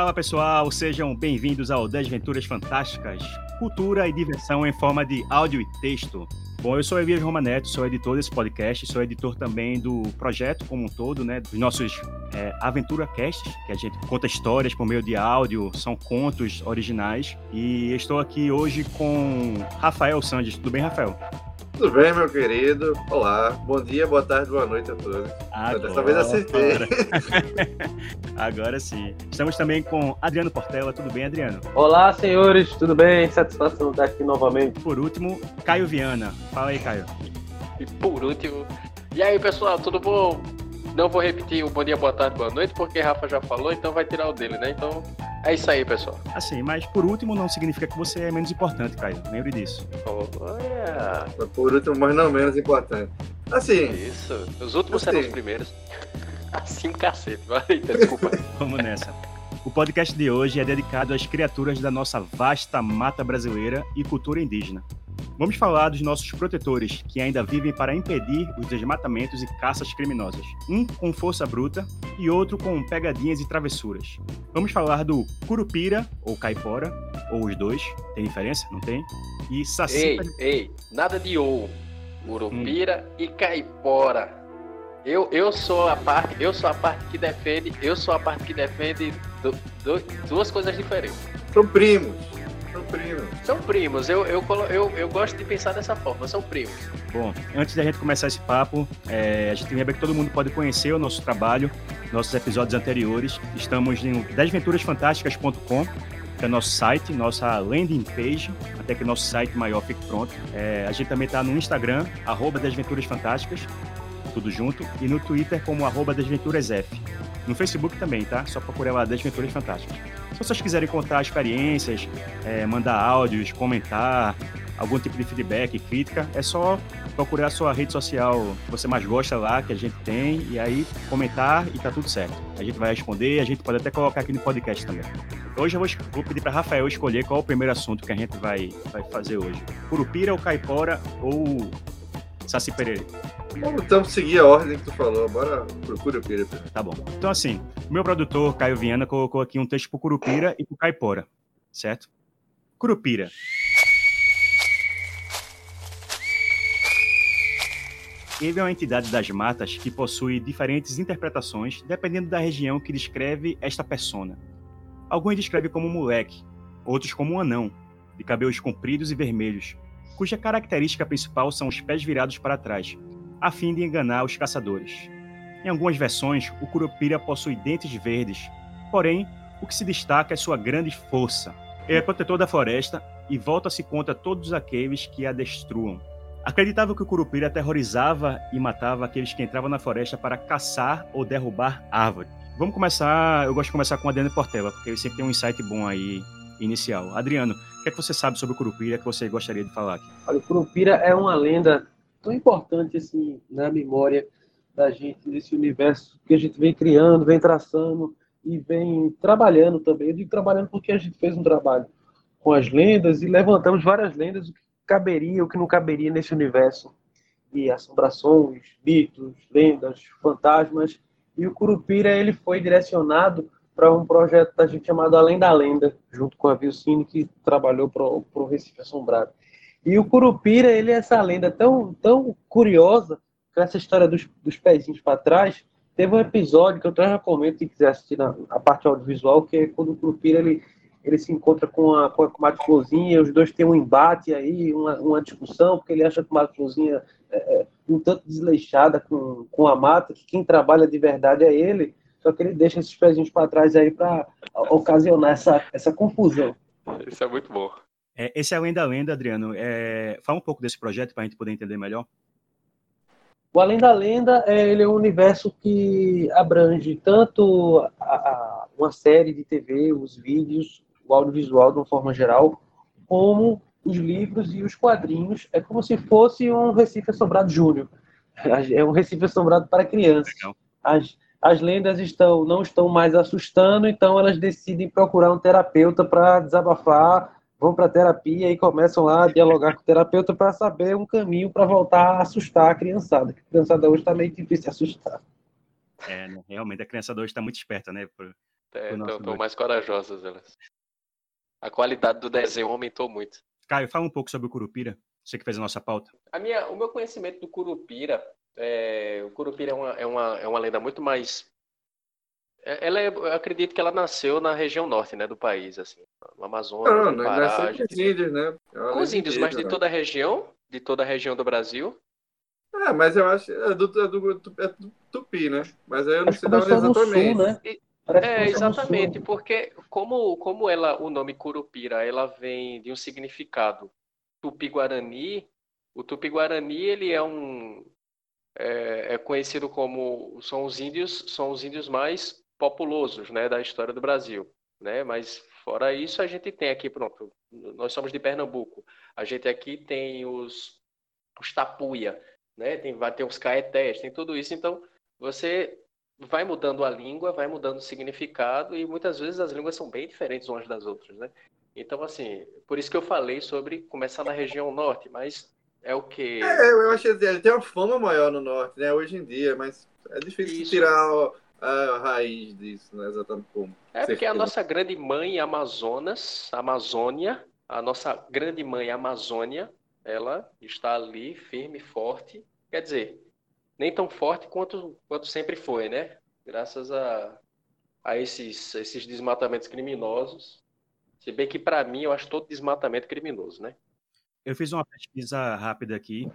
Fala pessoal, sejam bem-vindos ao Desventuras Fantásticas, cultura e diversão em forma de áudio e texto. Bom, eu sou Elias Romaneto, sou editor desse podcast, sou editor também do projeto como um todo, né? Dos nossos é, Aventura Casts, que a gente conta histórias por meio de áudio, são contos originais. E estou aqui hoje com Rafael Sandes. Tudo bem, Rafael? Tudo bem, meu querido? Olá, bom dia, boa tarde, boa noite a todos. Agora, Dessa vez acertei. Agora. agora sim. Estamos também com Adriano Portela. Tudo bem, Adriano? Olá, senhores, tudo bem? Satisfação estar aqui novamente. Por último, Caio Viana. Fala aí, Caio. E por último. E aí, pessoal, tudo bom? Não vou repetir o bom dia, boa tarde, boa noite, porque Rafa já falou, então vai tirar o dele, né? Então é isso aí, pessoal. Assim, mas por último não significa que você é menos importante, Caio. Lembre disso. Olha. Por último, mas não menos importante. Assim. Isso. Os últimos assim. serão os primeiros. Assim um cacete. Eita, desculpa. Vamos nessa. O podcast de hoje é dedicado às criaturas da nossa vasta mata brasileira e cultura indígena. Vamos falar dos nossos protetores, que ainda vivem para impedir os desmatamentos e caças criminosas. Um com força bruta e outro com pegadinhas e travessuras. Vamos falar do Curupira, ou Caipora, ou os dois, tem diferença? Não tem? E Saci. Ei, ei, nada de ou. Curupira hum. e Caipora. Eu, eu sou a parte, eu sou a parte que defende, eu sou a parte que defende do, do, duas coisas diferentes. São primos. São primos. São primos. Eu, eu, eu, eu gosto de pensar dessa forma. São primos. Bom, antes da gente começar esse papo, é, a gente lembra que todo mundo pode conhecer o nosso trabalho, nossos episódios anteriores. Estamos em desventurasfantásticas.com que é nosso site, nossa landing page, até que nosso site maior fique pronto. É, a gente também está no Instagram, arroba Desventuras Fantásticas, tudo junto, e no Twitter como arroba Desventurasf. No Facebook também, tá? Só procurar lá Desventuras Fantásticas. Se vocês quiserem contar experiências, é, mandar áudios, comentar, algum tipo de feedback, crítica, é só procurar a sua rede social que você mais gosta lá, que a gente tem, e aí comentar e tá tudo certo. A gente vai responder, a gente pode até colocar aqui no podcast também. Hoje eu vou, vou pedir para Rafael escolher qual é o primeiro assunto que a gente vai, vai fazer hoje. Curupira ou caipora ou Saci Pereira? Vamos então seguir a ordem que tu falou. Bora pro Curupira. Tá bom. Então, assim, o meu produtor, Caio Viana, colocou aqui um texto pro Curupira e pro Caipora, certo? Curupira. Ele é uma entidade das matas que possui diferentes interpretações dependendo da região que descreve esta persona. Alguns descrevem como um moleque, outros como um anão, de cabelos compridos e vermelhos, cuja característica principal são os pés virados para trás, a fim de enganar os caçadores. Em algumas versões, o Curupira possui dentes verdes, porém, o que se destaca é sua grande força. Ele é protetor da floresta e volta-se contra todos aqueles que a destruam. Acreditava que o Curupira aterrorizava e matava aqueles que entravam na floresta para caçar ou derrubar árvores. Vamos começar, eu gosto de começar com a Adriano Portela, porque ele sempre tem um insight bom aí inicial. Adriano, o que, é que você sabe sobre o Curupira que você gostaria de falar aqui? Olha, o Curupira é uma lenda tão importante assim na memória da gente, desse universo que a gente vem criando, vem traçando e vem trabalhando também. Eu digo trabalhando porque a gente fez um trabalho com as lendas e levantamos várias lendas, o que caberia, o que não caberia nesse universo. E assombrações, mitos, lendas, fantasmas. E o Curupira ele foi direcionado para um projeto da gente chamado Além da Lenda, junto com a Vilcine, que trabalhou para o Recife Assombrado. E o Curupira, ele é essa lenda tão, tão curiosa, com essa história dos, dos pezinhos para trás. Teve um episódio que eu até recomendo, quem quiser assistir na, a parte audiovisual, que é quando o Curupira ele, ele se encontra com a, com a Comadre Florzinha, os dois têm um embate aí, uma, uma discussão, porque ele acha que a Comadre Florzinha é, é um tanto desleixada com, com a mata, que quem trabalha de verdade é ele, só que ele deixa esses pezinhos para trás aí para ocasionar essa, essa confusão. Isso é muito bom. É, esse é Além da Lenda, Adriano. É, fala um pouco desse projeto para a gente poder entender melhor. O Além da Lenda é, ele é um universo que abrange tanto a, a, uma série de TV, os vídeos, o audiovisual de uma forma geral, como os livros e os quadrinhos. É como se fosse um Recife Assombrado Júnior. É um Recife Assombrado para crianças. As, as lendas estão não estão mais assustando, então elas decidem procurar um terapeuta para desabafar vão para terapia e começam lá a dialogar com o terapeuta para saber um caminho para voltar a assustar a criançada. A criançada hoje está meio difícil de assustar. É, né? realmente a criançada hoje está muito esperta, né? Estão mais corajosas elas. A qualidade do desenho aumentou muito. Caio, fala um pouco sobre o Curupira. Você que fez a nossa pauta. A minha, o meu conhecimento do Curupira, é, o Curupira é uma, é, uma, é uma lenda muito mais é, ela é, eu acredito que ela nasceu na região norte, né, do país, assim, no Amazonas, não, no Pará. Não, com os índios, né? Ela com os índios, mas de toda a região, de toda a região do Brasil. É, mas eu acho é do, é do, é do Tupi, né? Mas aí eu não sei dar exatamente. Sul, né? é, exatamente, porque como, como ela, o nome Curupira, ela vem de um significado tupi-guarani, o tupi-guarani, ele é um é, é, conhecido como são os índios, são os índios mais populosos, né, da história do Brasil, né? Mas fora isso a gente tem aqui, pronto, nós somos de Pernambuco. A gente aqui tem os os tapuia, né? Tem vai ter os caetés, tem tudo isso. Então, você vai mudando a língua, vai mudando o significado e muitas vezes as línguas são bem diferentes umas das outras, né? Então, assim, por isso que eu falei sobre começar na região norte, mas é o que. É, eu acho que ele tem uma fama maior no norte, né? Hoje em dia, mas é difícil isso. tirar a, raiz disso, né? Exatamente como. É porque a nossa grande mãe Amazonas, Amazônia, a nossa grande mãe Amazônia, ela está ali firme e forte. Quer dizer, nem tão forte quanto, quanto sempre foi, né? Graças a, a esses, esses desmatamentos criminosos. Se bem que, para mim, eu acho todo desmatamento criminoso, né? Eu fiz uma pesquisa rápida aqui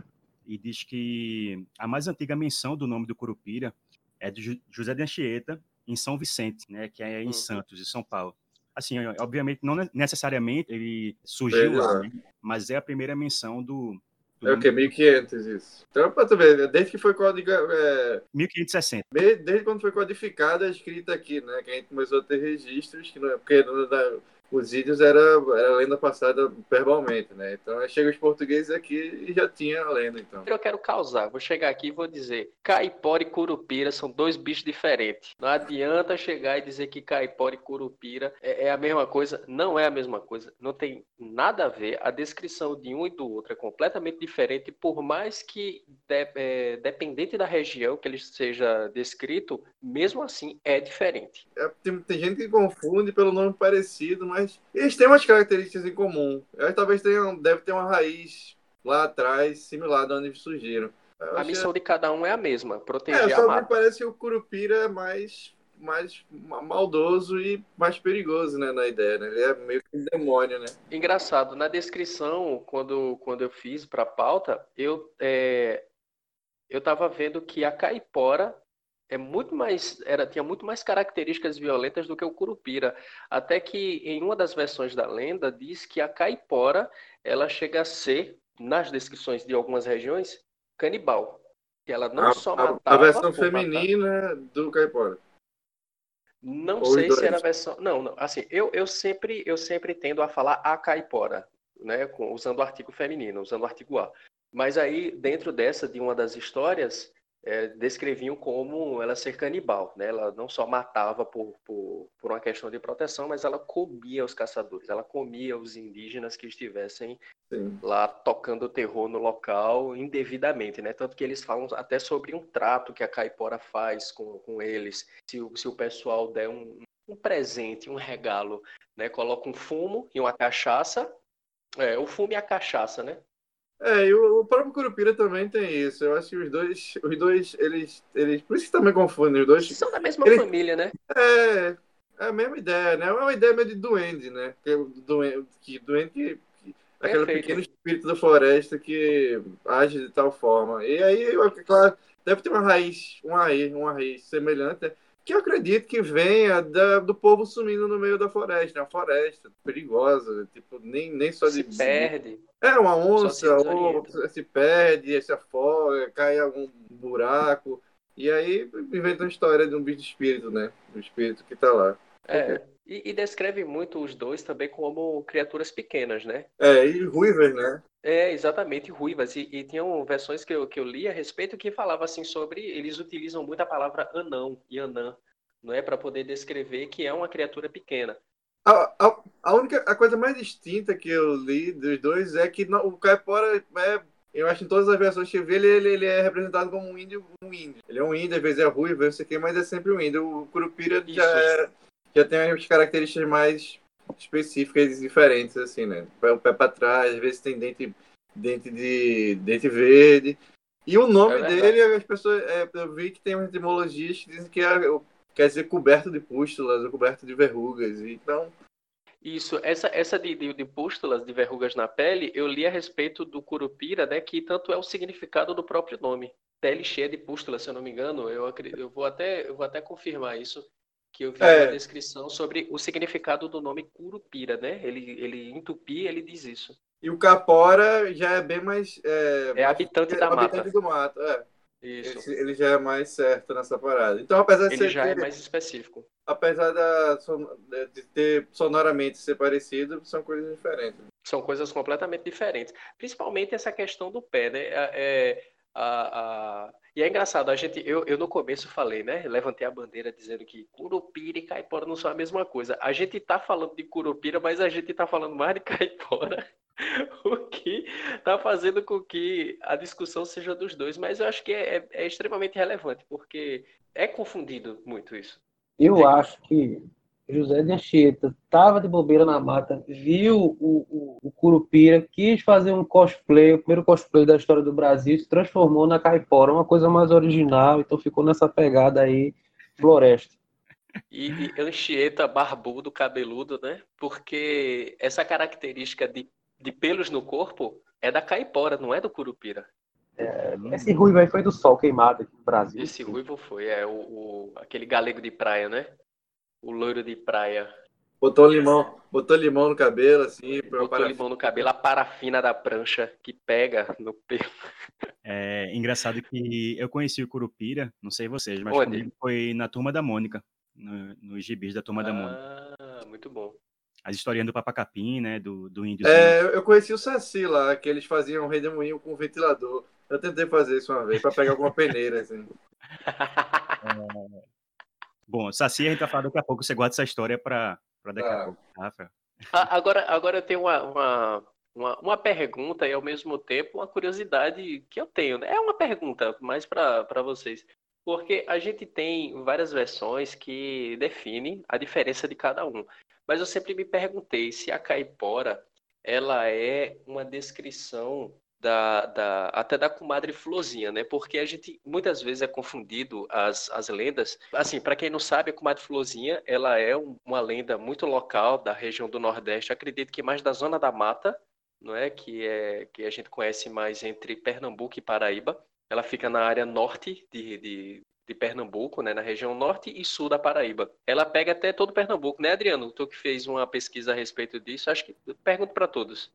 e diz que a mais antiga menção do nome do Curupira é de José de Anchieta, em São Vicente, né, que é em uhum. Santos, em São Paulo. Assim, obviamente, não necessariamente ele surgiu lá, né, mas é a primeira menção do. é o que? 1500 isso. Então, para tu ver, desde que foi codificado. É... 1560. Desde quando foi codificada a escrita aqui, né? Que a gente começou a ter registros, que não, é, porque não, os índios era, era lenda passada verbalmente, né? Então chega os portugueses aqui e já tinha a lenda, então. Eu quero causar, vou chegar aqui e vou dizer, caipora e curupira são dois bichos diferentes. Não adianta chegar e dizer que caipora e curupira é, é a mesma coisa, não é a mesma coisa, não tem nada a ver. A descrição de um e do outro é completamente diferente, por mais que de, é, dependente da região que ele seja descrito, mesmo assim é diferente. É, tem, tem gente que confunde pelo nome parecido, mas mas eles têm umas características em comum. Eles talvez tenham, deve ter uma raiz lá atrás, similar de onde surgiram. Eu a missão que... de cada um é a mesma, proteger é, a mata. me parece que o Curupira é mais, mais maldoso e mais perigoso, né, na ideia, né? Ele é meio que um demônio, né? Engraçado, na descrição, quando, quando eu fiz para a pauta, eu, é, eu tava vendo que a caipora é muito mais era tinha muito mais características violentas do que o curupira. Até que em uma das versões da lenda diz que a caipora ela chega a ser nas descrições de algumas regiões canibal. Que ela não a, só matava a, versão feminina matar. do caipora. Não Ou sei se era a versão não não assim eu, eu sempre eu sempre tendo a falar a caipora né usando o artigo feminino usando o artigo a. Mas aí dentro dessa de uma das histórias é, descreviam como ela ser canibal. Né? Ela não só matava por, por, por, uma questão de proteção, mas ela comia os caçadores, ela comia os indígenas que estivessem Sim. lá tocando terror no local indevidamente. Né? Tanto que eles falam até sobre um trato que a caipora faz com, com eles. Se, se o pessoal der um, um presente, um regalo, né? coloca um fumo e uma cachaça. É, o fumo e a cachaça, né? É, e o, o, próprio Curupira também tem isso. Eu acho que os dois, os dois, eles, eles, por isso que também confundem os dois. São da mesma eles, família, né? É, é a mesma ideia, né? É uma ideia meio de duende, né? Que duende, que duende que, que aquele pequeno espírito da floresta que age de tal forma. E aí, claro, deve ter uma raiz, uma raiz, uma raiz semelhante. Que eu acredito que venha da, do povo sumindo no meio da floresta, uma floresta perigosa, tipo, nem, nem só de. Se perde. É, uma onça, ou se perde, se afoga, cai em algum buraco. E aí inventa uma história de um bicho de espírito, né? Do espírito que tá lá. É. E, e, descreve muito os dois também como criaturas pequenas, né? É, e ruivas, né? É, exatamente, ruivas. E, e tinham versões que eu, que eu li a respeito que falava assim sobre. Eles utilizam muito a palavra anão e anã, não é? Para poder descrever que é uma criatura pequena. A, a, a, única a coisa mais distinta que eu li dos dois é que o caipora é eu acho que em todas as versões que eu vi, ele, ele, ele, é representado como um índio, um índio. Ele é um índio, às vezes é ruivo, não sei o que, mas é sempre um índio. O Curupira já é, já tem as características mais específicas diferentes, assim, né? O pé para trás, às vezes tem dente, dente de dente verde. E o nome é dele, as pessoas. É, eu vi que tem etimologias que dizem que é, quer dizer coberto de pústulas ou coberto de verrugas. Então. Isso, essa, essa de, de, de, pústulas, de verrugas na pele, eu li a respeito do curupira, né? Que tanto é o significado do próprio nome. Pele cheia de pústulas, se eu não me engano. Eu, acredito, eu, vou, até, eu vou até confirmar isso que eu vi é. uma descrição sobre o significado do nome Curupira, né? Ele, ele em tupi, ele diz isso. E o Capora já é bem mais... É, é habitante mais, da é, mata. Habitante do mato, é. Isso. Ele, ele, já é mais certo nessa parada. Então, apesar de ele já ter, é mais específico. Apesar da, de ter sonoramente ser parecido, são coisas diferentes. São coisas completamente diferentes. Principalmente essa questão do pé, né? É, a, a... E é engraçado, a gente, eu, eu no começo falei, né? Levantei a bandeira dizendo que Curupira e Caipora não são a mesma coisa. A gente tá falando de Curupira, mas a gente tá falando mais de Caipora. o que tá fazendo com que a discussão seja dos dois. Mas eu acho que é, é, é extremamente relevante, porque é confundido muito isso. Eu acho que José de Anchieta estava de bobeira na mata, viu o, o, o, Curupira, quis fazer um cosplay, o primeiro cosplay da história do Brasil, se transformou na caipora, uma coisa mais original, então ficou nessa pegada aí, floresta. E, e Anchieta barbudo, cabeludo, né? Porque essa característica de, de pelos no corpo é da caipora, não é do Curupira. É, esse ruivo aí foi do sol queimado aqui no Brasil. Esse ruivo foi, é o, o aquele galego de praia, né? O loiro de praia. Botou limão, botou limão no cabelo, assim. Botou parafina. limão no cabelo, a parafina da prancha que pega no pelo. É engraçado que eu conheci o Curupira, não sei vocês, mas comigo foi na Turma da Mônica, nos no gibis da Turma ah, da Mônica. Ah, muito bom. As historinhas do Papacapim, né, do, do índio. É, eu conheci o Saci lá, que eles faziam um redemoinho com ventilador. Eu tentei fazer isso uma vez, para pegar alguma peneira, assim. É... Bom, Saci, a gente vai falar daqui a pouco. Você guarda essa história para daqui a ah. pouco, tá, Rafael? Agora, agora eu tenho uma, uma, uma, uma, pergunta e ao mesmo tempo uma curiosidade que eu tenho. Né? É uma pergunta mais para vocês. Porque a gente tem várias versões que definem a diferença de cada um. Mas eu sempre me perguntei se a caipora ela é uma descrição da, da, até da comadre Flozinha, né? Porque a gente muitas vezes é confundido as, as lendas. Assim, para quem não sabe, a comadre Flozinha, ela é um, uma lenda muito local da região do Nordeste. Acredito que mais da zona da mata, não é? Que é que a gente conhece mais entre Pernambuco e Paraíba. Ela fica na área norte de, de, de Pernambuco, né, na região norte e sul da Paraíba. Ela pega até todo Pernambuco, né, Adriano? Tu que fez uma pesquisa a respeito disso, acho que pergunto para todos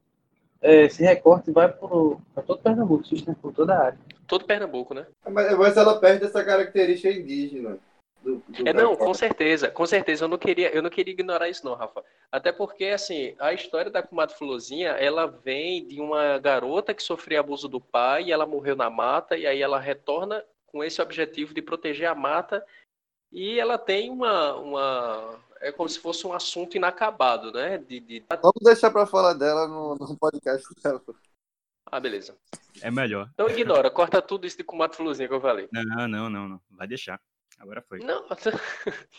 esse recorte vai para todo Pernambuco, se estende por toda a área. Todo Pernambuco, né? Mas, mas ela perde essa característica indígena. Do, do é, não, com certeza, com certeza. Eu não queria, eu não queria ignorar isso, não, Rafa. Até porque, assim, a história da comadre Fulozinha, ela vem de uma garota que sofreu abuso do pai, e ela morreu na mata, e aí ela retorna com esse objetivo de proteger a mata, e ela tem uma, uma é como se fosse um assunto inacabado, né? De, de... Vamos deixar para falar dela no, no podcast dela. Ah, beleza. É melhor. Então ignora, corta tudo isso de comato fluzinho que eu falei. Não, não, não, não. Vai deixar. Agora foi. Não.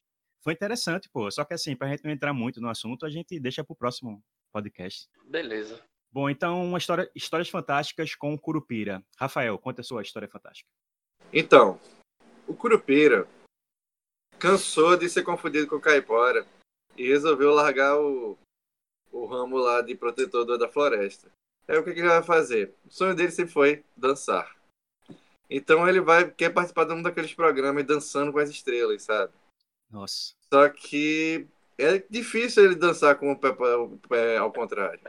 foi interessante, pô. Só que assim, pra gente não entrar muito no assunto, a gente deixa pro próximo podcast. Beleza. Bom, então, uma história, histórias fantásticas com o Curupira. Rafael, conta a sua história fantástica. Então, o Curupira cansou de ser confundido com caipora e resolveu largar o, o ramo lá de protetor da floresta. Aí o que, que ele vai fazer? O sonho dele sempre foi dançar. Então ele vai quer participar de um daqueles programas dançando com as estrelas, sabe? Nossa. Só que é difícil ele dançar com o pé, o pé ao contrário.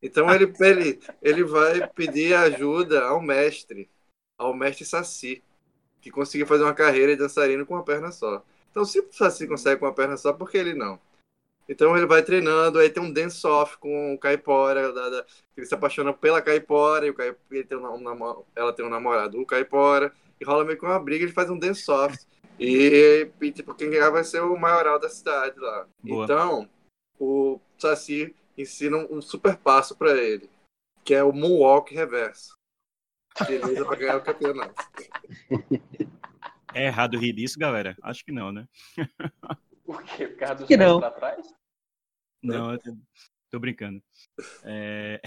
Então ele, ele, ele vai pedir ajuda ao mestre, ao mestre Saci, que conseguiu fazer uma carreira de dançarino com uma perna só. Então, se o Saci consegue com uma perna só, por que ele não? Então ele vai treinando, aí tem um dance off com o Caipora, da, da, ele se apaixona pela Caipora, e o Caipora, tem um, um, ela tem um namorado, o Caipora, e rola meio que uma briga, ele faz um dance off. E, e tipo, quem ganhar vai ser o maioral da cidade lá. Boa. Então, o Saci ensina um, um super passo para ele, que é o Moonwalk Reverso. Beleza pra ganhar o campeonato. É errado rir disso, galera? Acho que não, né? Por quê? Por causa dos Que não. pra trás? Não, eu tô, tô brincando. É,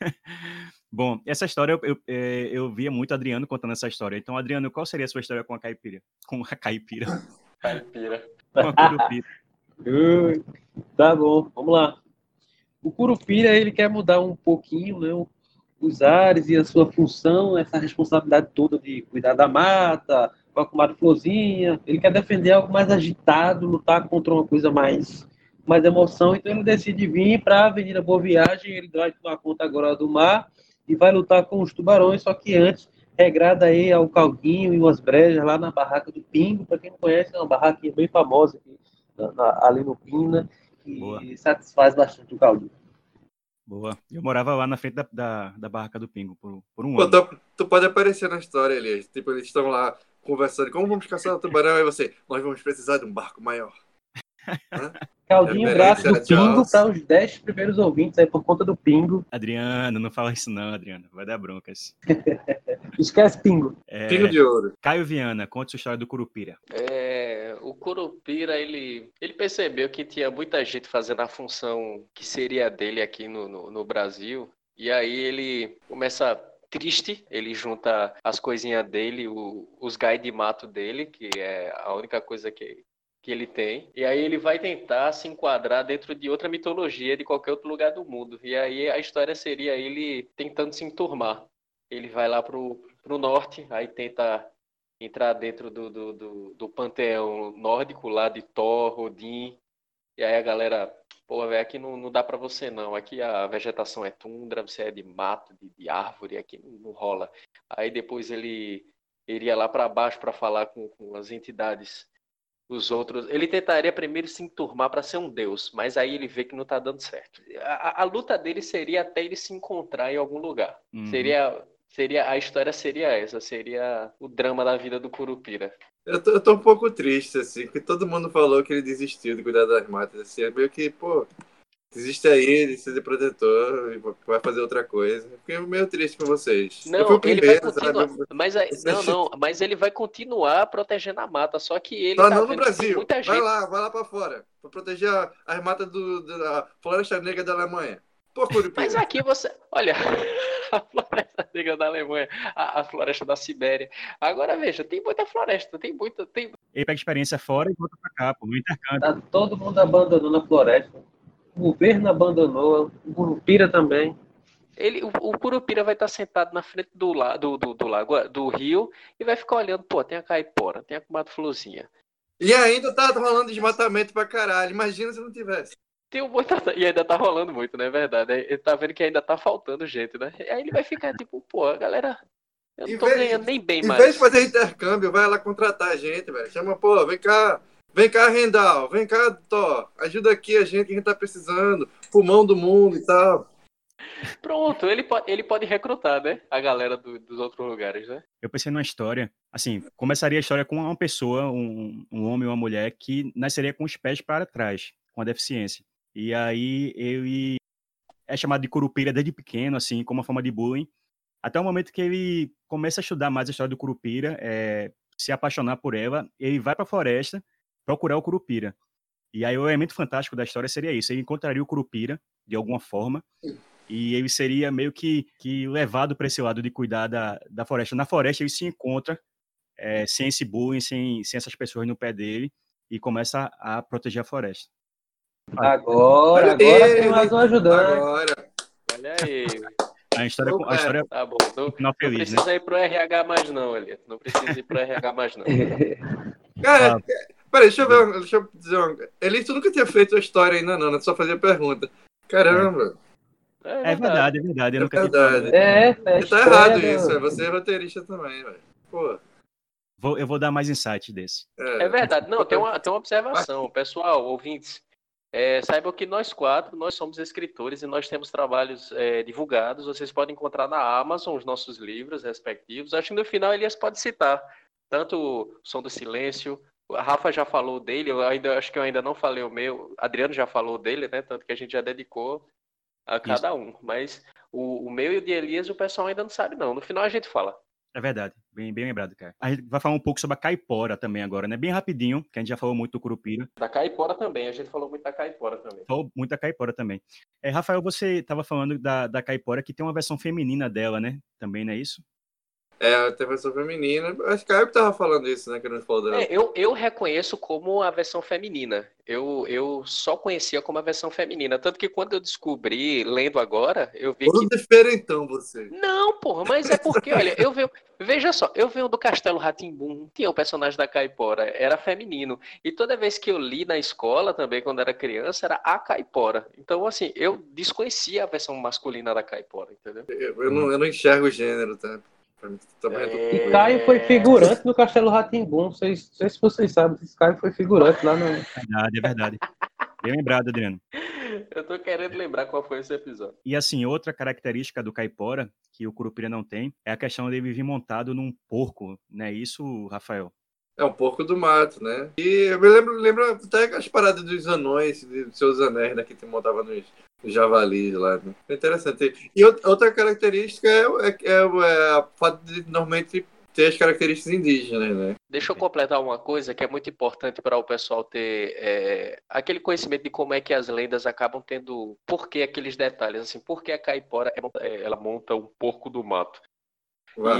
Bom, essa história eu, eu, é, eu via muito Adriano contando essa história. Então, Adriano, qual seria a sua história com a caipira? Com a caipira? Caipira. Com a curupira? Tá bom, vamos lá. O Curupira, ele quer mudar um pouquinho, né, os ares e a sua função, essa responsabilidade toda de cuidar da mata, com a comadre Florzinha. Ele quer defender algo mais agitado, lutar contra uma coisa mais, mais emoção. Então ele decide vir para a Avenida Boa Viagem, ele vai tomar conta agora do mar e vai lutar com os tubarões, só que antes regrada aí ao caldinho e umas brejas lá na barraca do Pingo. Para quem não conhece, é uma barraquinha bem famosa aqui, na- na- ali no Pina, que Boa. satisfaz bastante o caldinho. Boa. Eu morava lá na frente da, da, da barraca do Pingo por, por um Pô, ano. tu, tu pode aparecer na história, Elias. Tipo, eles estão lá conversando. Como vamos caçar o tubarão? Aí você, nós vamos precisar de um barco maior. Caldinho grátis do a Pingo Jaws. para os 10 primeiros ouvintes aí por conta do Pingo. Adriano, não fala isso não, Adriano. Vai dar broncas. Esquece Pingo. É, Pingo de ouro. Caio Viana, conta sua história do Curupira. É, o Curupira, ele, ele percebeu que tinha muita gente fazendo a função que seria dele aqui no, no, no Brasil. E aí ele começa triste, ele junta as coisinhas dele, o- os gai de mato dele, que é a única coisa que, que ele tem. E aí ele vai tentar se enquadrar dentro de outra mitologia de qualquer outro lugar do mundo. E aí a história seria ele tentando se enturmar. Ele vai lá pro, pro norte, aí tenta entrar dentro do, do, do, do panteão nórdico lá de Thor, Odin. E aí a galera, pô, aqui não, não dá pra você não. Aqui a vegetação é tundra, você é de mato, de, de árvore, aqui não, não rola. Aí depois ele iria lá pra baixo pra falar com, com as entidades, os outros. Ele tentaria primeiro se enturmar pra ser um deus, mas aí ele vê que não tá dando certo. A, a- a luta dele seria até ele se encontrar em algum lugar. Uhum. Seria, seria, a história seria essa, seria o drama da vida do Curupira. Eu tô, eu tô um pouco triste, assim, porque todo mundo falou que ele desistiu de cuidar das matas. Assim, é meio que, pô, desiste aí de ser protetor e vai fazer outra coisa. Fiquei meio triste com vocês. Não, o ele vai primeiro, continuar, sabe? mas não, não, mas ele vai continuar protegendo a mata, só que ele Só tá não no que Brasil. muita Vai gente. lá, vai lá pra fora. Pra proteger as matas do, da Floresta Negra da Alemanha. Mas aqui você, olha, a floresta negra da Alemanha, a, a floresta da Sibéria. Agora veja, tem muita floresta, tem muita, tem Ele pega experiência fora e volta pra cá, pô, no intercâmbio. Tá todo mundo abandonando a floresta. O governo abandonou, o Curupira também. Ele, o, o Curupira vai estar sentado na frente do, la, do, do, do lago, do rio, e vai ficar olhando, pô, tem a caipora, tem a comadre florzinha. E ainda tá rolando desmatamento pra caralho. Imagina se não tivesse. Tem um monte, e ainda tá rolando muito, né? Verdade. Ele tá vendo que ainda tá faltando gente, né? E aí ele vai ficar tipo, pô, a galera, eu não Em tô vez- ganhando nem bem Em mais. vez de fazer intercâmbio, vai lá contratar a gente, velho. Chama, pô, vem cá. Vem cá, Rendal. Vem cá, Thor. Ajuda aqui a gente que a gente tá precisando. Pulmão do mundo e tal. Pronto, ele pode, ele pode recrutar, né? A galera do- dos outros lugares, né? Eu pensei numa história, assim, começaria a história com uma pessoa, um, um homem ou uma mulher, que nasceria com os pés para trás, com a deficiência. E aí ele é chamado de curupira desde pequeno, assim, como uma forma de bullying, até o momento que ele começa a estudar mais a história do curupira, é, se apaixonar por ela, ele vai para a floresta procurar o curupira. E aí o elemento fantástico da história seria isso, ele encontraria o curupira, de alguma forma, e ele seria meio que, que levado para esse lado de cuidar da, da floresta. Na floresta ele se encontra é, sem esse bullying, sem, sem essas pessoas no pé dele, e começa a proteger a floresta. Agora, agora ele, tem mais um ajudante. Agora. Olha aí. A história, a É. história Tá bom. Não, é não feliz, né? precisa ir pro RH mais não, Elias. Não precisa ir pro RH mais não. Cara, Ah. peraí, deixa eu ver. Deixa eu dizer uma coisa. Eli, tu nunca tinha feito a história ainda, não, né? Só fazia pergunta. Caramba, É verdade, é verdade. Eu é nunca tinha verdade. falado. É, é tá errado do- isso. é Você é roteirista também, velho. Pô. Vou, eu vou dar mais insight desse. É verdade. Não, tem uma, tem uma observação. Pessoal, ouvintes, é, saibam que nós quatro, nós somos escritores e nós temos trabalhos é, divulgados. Vocês podem encontrar na Amazon os nossos livros respectivos. Acho que no final Elias pode citar tanto o Som do Silêncio, a Rafa já falou dele, eu ainda acho que eu ainda não falei o meu, Adriano já falou dele, né? Tanto que a gente já dedicou a cada um. Mas o, o meu e o de Elias o pessoal ainda não sabe, não. No final a gente fala. É verdade, bem, bem lembrado, cara. A gente vai falar um pouco sobre a caipora também agora, né? Bem rapidinho, que a gente já falou muito do curupira. Da caipora também, a gente falou muito da caipora também. Falou muito da caipora também. É, Rafael, você estava falando da, da caipora que tem uma versão feminina dela, né? Também, não é isso? É, tem a versão feminina. Acho que a que tava falando isso, né? Que não falou dela. É, eu, eu reconheço como a versão feminina. Eu, eu só conhecia como a versão feminina. Tanto que quando eu descobri, lendo agora, eu vi Todo que. diferentão você. Não, porra, mas é porque, olha, eu venho. Veja só, eu venho do Castelo Ratimbum, tinha o personagem da Caipora, era feminino. E toda vez que eu li na escola também, quando era criança, era a Caipora. Então, assim, eu desconhecia a versão masculina da Caipora, entendeu? Eu, eu não, eu não enxergo o gênero, tá? Mim, também é É. E Caio foi figurante no Castelo Ratimbum. Não sei, se vocês sabem, esse Caio foi figurante lá no. Verdade, é verdade. bem lembrado, Adriano. Eu tô querendo lembrar qual foi esse episódio. E assim, outra característica do caipora que o curupira não tem é a questão dele vir montado num porco, não é isso, Rafael? É um porco do mato, né? E eu me lembro, lembro até as paradas dos anões, dos seus anéis, né? Que te montava nos javalis lá. Né? É interessante. E outra característica é, é, é, é a fato de normalmente ter as características indígenas, né? Deixa eu completar uma coisa que é muito importante para o pessoal ter é, aquele conhecimento de como é que as lendas acabam tendo, por que aqueles detalhes, assim, por que a caipora é- é- ela monta um porco do mato.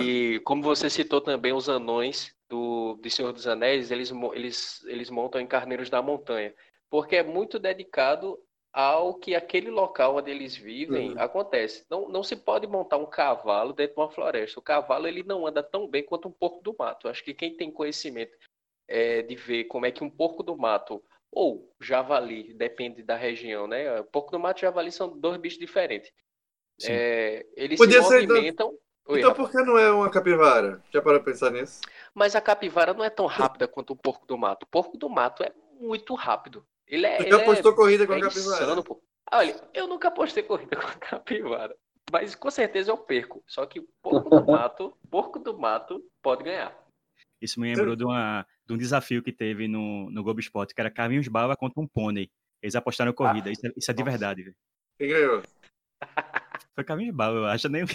E como você citou também os anões do, do Senhor dos Anéis, eles, eles, eles montam em Carneiros da Montanha, porque é muito dedicado ao que aquele local onde eles vivem Uhum. acontece. Não, não se pode montar um cavalo dentro de uma floresta. O cavalo ele não anda tão bem quanto um porco do mato. Acho que quem tem conhecimento é, de ver como é que um porco do mato ou javali, depende da região, né? Porco do mato e javali são dois bichos diferentes. É, eles Podia se ser, então- movimentam. Oi, Então Rafa. por que não é uma capivara? Já parou pra pensar nisso? Mas a capivara não é tão rápida quanto o porco do mato. O porco do mato é muito rápido. Ele é, Tu ele já é, corrida com é a capivara? insano, pô. Olha, eu nunca postei corrida com a capivara. Mas com certeza eu perco. Só que o porco do mato, porco do mato pode ganhar. Isso me lembrou de, uma, de um desafio que teve no, no Globo Esporte, que era Carlinhos Bala contra um pônei. Eles apostaram corrida. Isso, é- isso é de nossa. verdade, velho. Quem ganhou? Foi Carlinhos Bala, eu acho. Nem... eu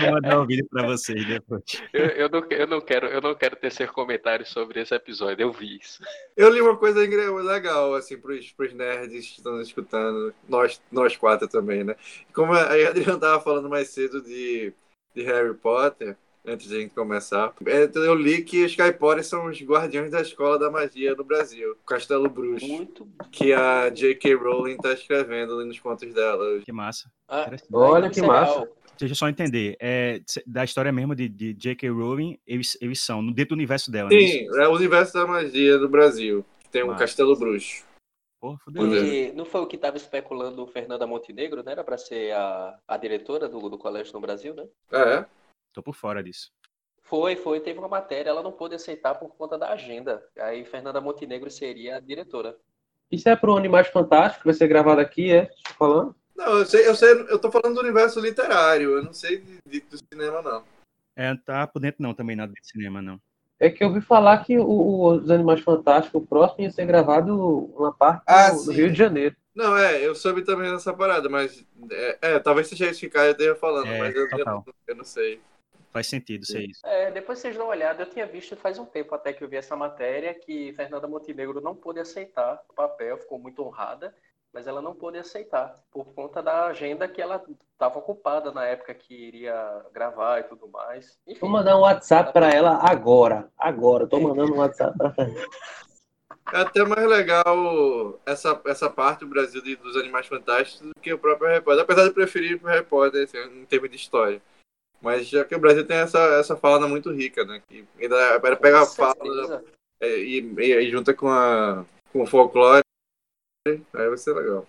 vou mandar um vídeo pra vocês depois. Eu, eu não, eu, não quero, eu não quero tecer comentários sobre esse episódio. Eu vi isso. Eu li uma coisa ingre- legal, assim, pros, pros nerds que estão escutando, nós, nós quatro também, né? Como a a Adriana tava falando mais cedo de, de Harry Potter, antes de a gente começar, é, eu li que os Caipores são os guardiões da escola da magia no Brasil, Castelo Bruxo, Muito. que a J.K. Rowling tá escrevendo ali nos contos dela. Que massa. Ah. Olha que massa. Deixa eu só entender. É, da história mesmo de, de J.K. Rowling, eles, eles são dentro do universo dela, né? Sim, é o universo da magia do Brasil, que tem um Massa. Castelo Bruxo. Porra. E não foi o que estava especulando o Fernanda Montenegro, né? Era para ser a, a diretora do, do colégio no Brasil, né? Ah, é? Tô por fora disso. Foi, foi, teve uma matéria, ela não pôde aceitar por conta da agenda. Aí Fernanda Montenegro seria a diretora. Isso é pro Animais Fantásticos, vai ser gravado aqui, é? Falando? Não, eu sei, eu sei, eu tô falando do universo literário, eu não sei de, de- do cinema, não. É, tá por dentro não, também nada de cinema, não. É que eu ouvi falar que o- o- os Animais Fantásticos, o próximo ia ser gravado uma parte Ah, no, no sim. Rio de Janeiro. Não, é, eu soube também dessa parada, mas é, é, talvez seja isso que o Caio esteja falando, É, mas eu, eu, não- eu não sei. Faz sentido ser isso. É, depois vocês dão uma olhada, eu tinha visto faz um tempo até que eu vi essa matéria que Fernanda Montenegro não pôde aceitar o papel, ficou muito honrada, mas ela não pôde aceitar por conta da agenda que ela estava ocupada na época que iria gravar e tudo mais. Enfim, Vou mandar um WhatsApp pra ela agora. Agora. Tô mandando um WhatsApp pra ela. É até mais legal essa, essa parte do Brasil de- dos Animais Fantásticos do que o próprio Harry Potter, apesar de preferir o Harry Potter assim, em termos de história. Mas já que o Brasil tem essa, essa fala muito rica, né? Que ainda pega a fala e, e, e junta com, a, com o folclore, aí vai ser legal.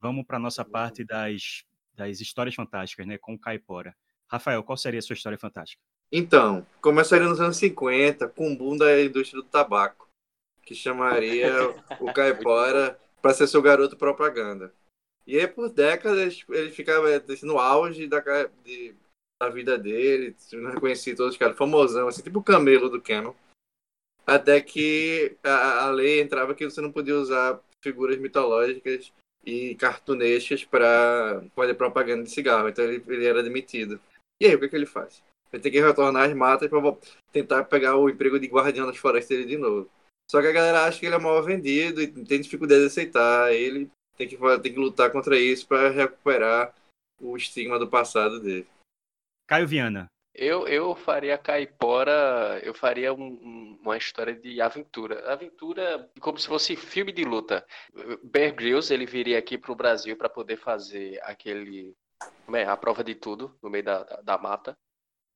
Vamos para nossa parte das, das histórias fantásticas, né? Com o Caipora. Rafael, qual seria a sua história fantástica? Então, começaria nos anos 50 com o boom da indústria do tabaco, que chamaria o caipora para ser seu garoto propaganda. E aí, por décadas, ele ficava assim, no auge da, de- da vida dele, sendo reconhecido todos os caras, famosão, assim, tipo o camelo do Cameron. Até que a, a lei entrava que você não podia usar figuras mitológicas e cartunescas para fazer propaganda de cigarro. Então ele, ele era demitido. E aí, o que, é que ele faz? Vai ter que retornar às matas para tentar pegar o emprego de guardião das florestas dele de novo. Só que a galera acha que ele é mal vendido e tem dificuldade de aceitar. Ele tem que, tem que lutar contra isso para recuperar o estigma do passado dele. Caio Viana. Eu, eu faria Caipora, eu faria um, um, uma história de aventura. Aventura como se fosse filme de luta. Bear Grylls, ele viria aqui para o Brasil para poder fazer aquele, é, a prova de tudo no meio da, da, da mata.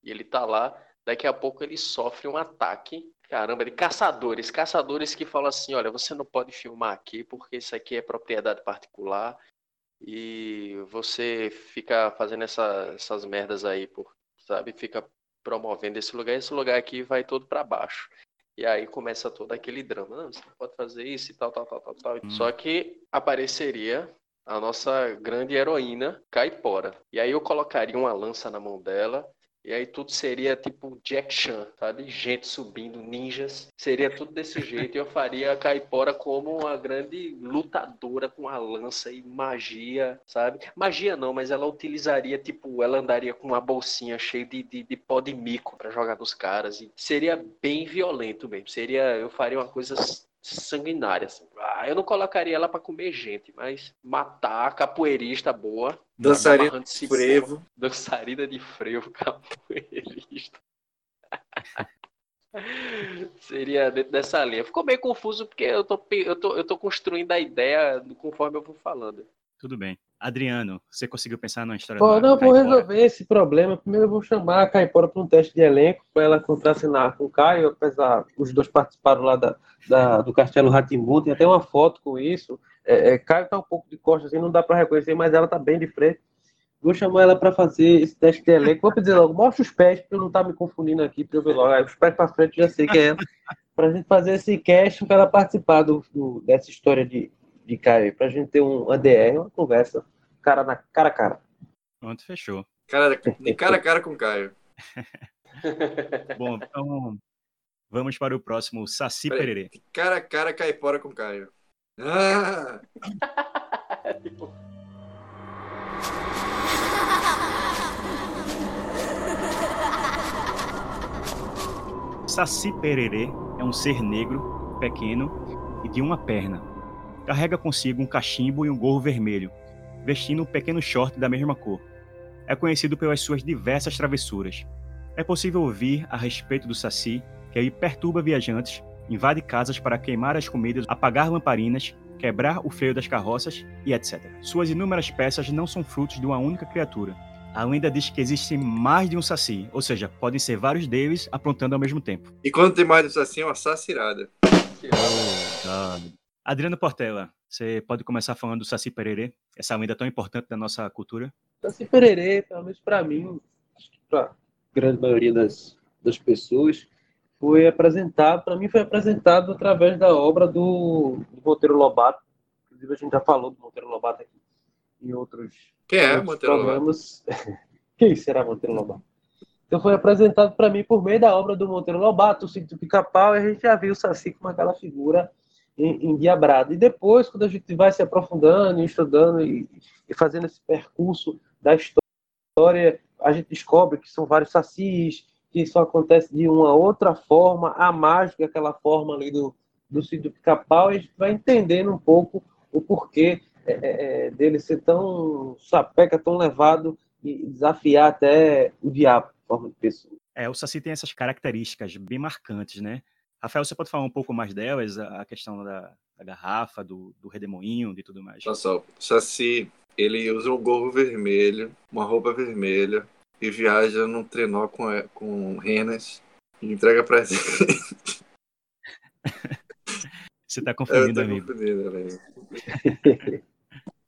E ele tá lá, daqui a pouco ele sofre um ataque caramba, de caçadores, caçadores que falam assim, olha, você não pode filmar aqui porque isso aqui é propriedade particular e você fica fazendo essa, essas merdas aí, por, sabe? Fica promovendo esse lugar, esse lugar aqui vai todo para baixo. E aí começa todo aquele drama, não, você não pode fazer isso e tal, tal, tal, tal, tal. Hum. Só que apareceria a nossa grande heroína, Caipora. E aí eu colocaria uma lança na mão dela e aí tudo seria tipo Jack Chan, sabe? Gente subindo, ninjas. Seria tudo desse jeito. E eu faria a Caipora como uma grande lutadora com a lança e magia, sabe? Magia não, mas ela utilizaria, tipo, ela andaria com uma bolsinha cheia de, de, de pó de mico para jogar nos caras. E seria bem violento mesmo. Seria, eu faria uma coisa sanguinária. Assim. Ah, eu não colocaria ela para comer gente, mas matar capoeirista boa. Dançarina de frevo. Dançarina de frevo, capoeirista. Seria dentro dessa linha. Ficou meio confuso porque eu tô, eu, tô, eu tô construindo a ideia conforme eu vou falando. Tudo bem. Adriano, você conseguiu pensar numa história Pô, Não, vou resolver esse problema. Primeiro eu vou chamar a Caipora para um teste de elenco, para ela contracenar com o Caio, apesar os dois participaram lá da, da do Castelo Ratimbu, tem até uma foto com isso. É, é, Caio tá um pouco de costas, assim, não dá para reconhecer, mas ela tá bem de frente. Vou chamar ela para fazer esse teste de elenco. Vou pedir logo, mostra os pés, para eu não estar tá me confundindo aqui, para eu ver logo. Aí, os pés para frente, já sei que é ela. Para a gente fazer esse cast, para ela participar do, do, dessa história de, de Caio, para a gente ter um ADR, uma conversa cara na cara a cara. Pronto, fechou. Cara, de cara a cara com Caio. Bom, então vamos para o próximo Saci Peraí, Pererê. Cara a cara caipora com Caio. Ah! Saci Pererê é um ser negro, pequeno e de uma perna. Carrega consigo um cachimbo e um gorro vermelho, vestindo um pequeno short da mesma cor. É conhecido pelas suas diversas travessuras. É possível ouvir a respeito do Saci que ele perturba viajantes, invade casas para queimar as comidas, apagar lamparinas, quebrar o freio das carroças e etc. Suas inúmeras peças não são frutos de uma única criatura. A lenda diz que existe mais de um Saci, ou seja, podem ser vários deles aprontando ao mesmo tempo. E quando tem mais de um Saci, é uma sacirada. Oh, Adriano Portela, você pode começar falando do Saci Pererê, essa lenda tão importante da nossa cultura? Saci Pererê, pelo menos para mim, para a grande maioria das, das pessoas, foi apresentado, para mim foi apresentado através da obra do, do Monteiro Lobato. Inclusive a gente já falou do Monteiro Lobato aqui em outros, Quem é outros Monteiro programas. Quem será Monteiro Lobato? Então foi apresentado para mim por meio da obra do Monteiro Lobato, o Cinto Pica-Pau, e a gente já viu o Saci como aquela figura endiabrado. E depois, quando a gente vai se aprofundando, estudando e, e fazendo esse percurso da história, a gente descobre que são vários sacis, que isso acontece de uma outra forma, a mágica, aquela forma ali do, do sítio pica-pau, e a gente vai entendendo um pouco o porquê é, é, é dele ser tão sapeca, tão levado e desafiar até o diabo, forma de pessoa. É, o Saci tem essas características bem marcantes, né? Rafael, você pode falar um pouco mais delas, a questão da, da garrafa, do, do redemoinho e tudo mais? Nossa, o Saci, ele usa um gorro vermelho, uma roupa vermelha e viaja num trenó com, com renas e entrega pra gente. você tá confundindo, amigo. Confundindo, amigo.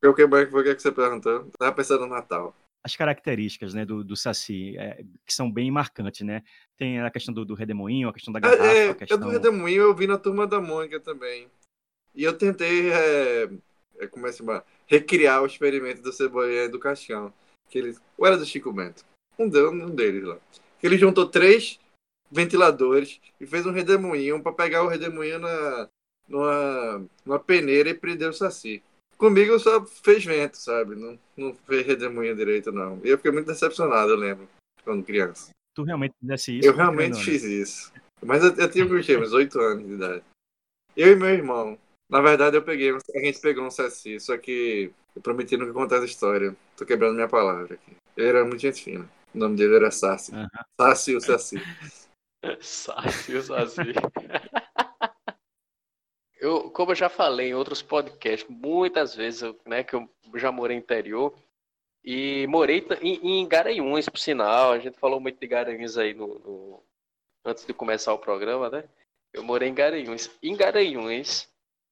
o que mais foi que você perguntou? Tava pensando no Natal as características né, do, do Saci, é, que são bem marcantes, né? Tem a questão do, do redemoinho, a questão da garrafa. É, a questão... do redemoinho eu vi na turma da Mônica também. E eu tentei é, é, como é chama? recriar o experimento do Cebolinha e do Cascão. Que eles, ou era do Chico Bento? Um, um deles lá. Que ele juntou três ventiladores e fez um redemoinho para pegar o redemoinho na, numa, numa peneira e prender o Saci. Comigo só fez vento, sabe? Não, não fez redemoinho direito, não. E eu fiquei muito decepcionado, eu lembro. quando criança. Tu realmente fizesse isso? Eu realmente fiz isso. Mas eu, eu tinha uns 8 anos de idade. Eu e meu irmão. Na verdade, eu peguei, a gente pegou um saci, só que eu prometi nunca contar essa história. Tô quebrando minha palavra aqui. Ele era muito gente fina. O nome dele era Sassi. Uhum. Sassi o Saci. Sassi o Saci. Eu, como eu já falei em outros podcasts, muitas vezes, né, que eu já morei no interior, e morei em, em Garanhuns, por sinal. A gente falou muito de Garanhuns aí no, no, antes de começar o programa, né? Eu morei em Garanhuns. Em Garanhuns,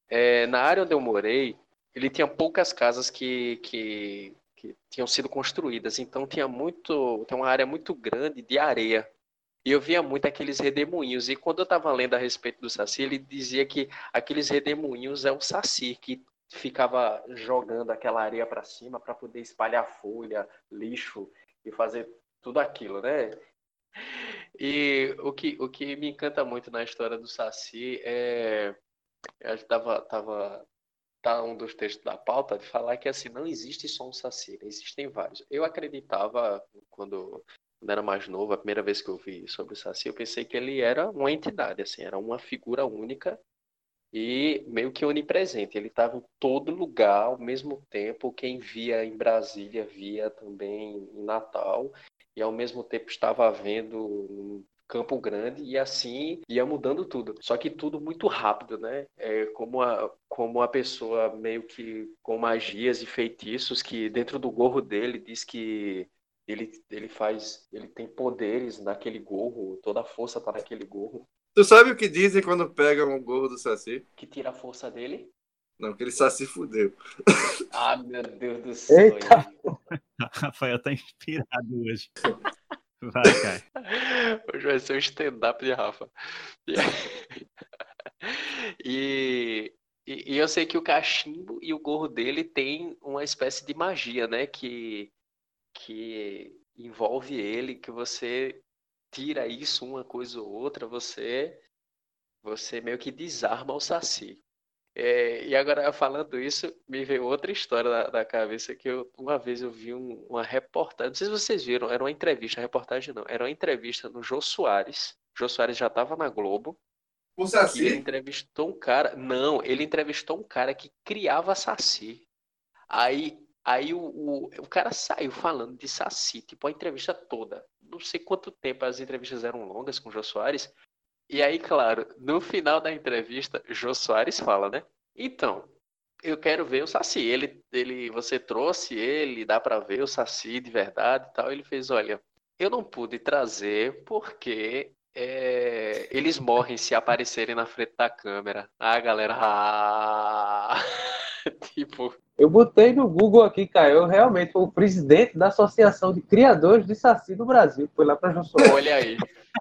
é, na área onde eu morei, ele tinha poucas casas que, que, que tinham sido construídas. Então tinha muito, tem uma área muito grande de areia. E eu via muito aqueles redemoinhos. E quando eu estava lendo a respeito do Saci, ele dizia que aqueles redemoinhos é o Saci, que ficava jogando aquela areia para cima para poder espalhar folha, lixo e fazer tudo aquilo, né? E o que, o que me encanta muito na história do Saci é. Eu estava tava, tá um dos textos da pauta de falar que assim, não existe só um Saci, existem vários. Eu acreditava, quando, quando era mais novo, a primeira vez que eu vi sobre o Saci, eu pensei que ele era uma entidade, assim, era uma figura única e meio que onipresente. Ele estava em todo lugar ao mesmo tempo. Quem via em Brasília via também em Natal e ao mesmo tempo estava vendo Campo Grande e assim ia mudando tudo. Só que tudo muito rápido, né? É como a, como a pessoa meio que com magias e feitiços que dentro do gorro dele diz que ele, ele faz, ele tem poderes naquele gorro, toda a força está naquele gorro. Tu sabe o que dizem quando pegam o gorro do Saci? Que tira a força dele? Não, que ele Saci fudeu. Ah, meu Deus do céu. Eita. Rafael tá inspirado hoje. Vai, cara. Hoje vai ser um stand-up de Rafa. E, e, e, eu sei que o cachimbo e o gorro dele tem uma espécie de magia, né? Que, que envolve ele, que você tira isso, uma coisa ou outra, você você meio que desarma o Saci. É, e agora, falando isso, me veio outra história da, da cabeça que eu, uma vez eu vi um, uma reportagem, não sei se vocês viram, era uma entrevista, reportagem não, era uma entrevista no Jô Soares. Jô Soares já estava na Globo. O Saci? ele entrevistou um cara, não, ele entrevistou um cara que criava Saci. Aí, aí o, o, o cara saiu falando de Saci, tipo a entrevista toda não sei quanto tempo as entrevistas eram longas com o Jô Soares. E aí, claro, no final da entrevista, Jô Soares fala, né? Então, eu quero ver o Saci. Ele, ele, você trouxe ele, dá para ver o Saci de verdade e tal. Ele fez, olha, eu não pude trazer porque é, eles morrem se aparecerem na frente da câmera. Ah, galera, ah, tipo, eu botei no Google aqui, Caio, realmente foi o presidente da Associação de Criadores de Saci do Brasil. Foi lá para João Olha aí,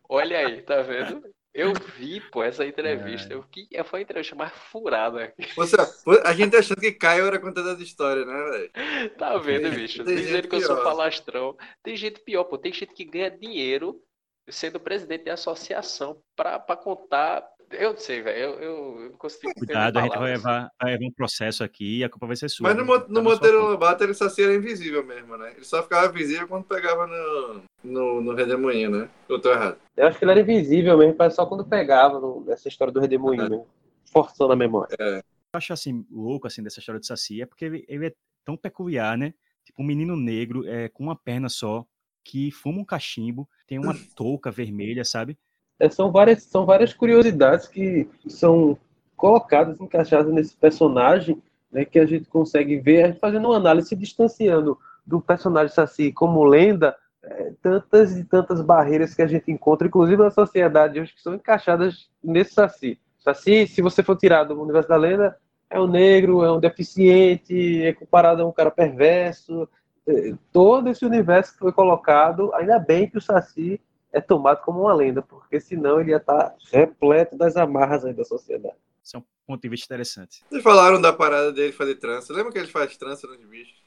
olha aí, tá vendo? Eu vi, pô, essa entrevista. É. Eu, que, foi a entrevista mais furada. Você, a gente achando que Caio era contador de história, né, velho? Tá vendo, bicho? Tem, Tem gente que eu sou falastrão. Tem gente pior, pô. Tem gente que ganha dinheiro sendo presidente de associação para contar eu não sei, velho. Eu, eu, eu consigo. Cuidado, a gente vai levar, vai levar um processo aqui e a culpa vai ser sua. Mas no, no tá Monteiro Lobato ele só era invisível mesmo, né? Ele só ficava visível quando pegava no, no, no Redemoinho, né? Eu tô errado. Eu acho que ele era invisível mesmo, mas só quando pegava no, nessa história do Redemoinho é. mesmo. Forçando a memória. É. Eu acho assim, louco assim, dessa história de Saci, é porque ele, ele é tão peculiar, né? Tipo, um menino negro é, com uma perna só, que fuma um cachimbo, tem uma touca vermelha, sabe? É, são, várias, são várias curiosidades que são colocadas, encaixadas nesse personagem, né, que a gente consegue ver, a gente fazendo uma análise, se distanciando do personagem Saci como lenda, é, tantas e tantas barreiras que a gente encontra, inclusive na sociedade hoje, que são encaixadas nesse Saci. Saci, se você for tirado do universo da lenda, é um negro, é um deficiente, é comparado a um cara perverso. É, todo esse universo que foi colocado, ainda bem que o Saci é tomado como uma lenda, porque senão ele ia estar repleto das amarras da sociedade. Isso é um ponto de vista interessante. Vocês falaram da parada dele fazer trança. Lembra que ele faz trança nos bichos?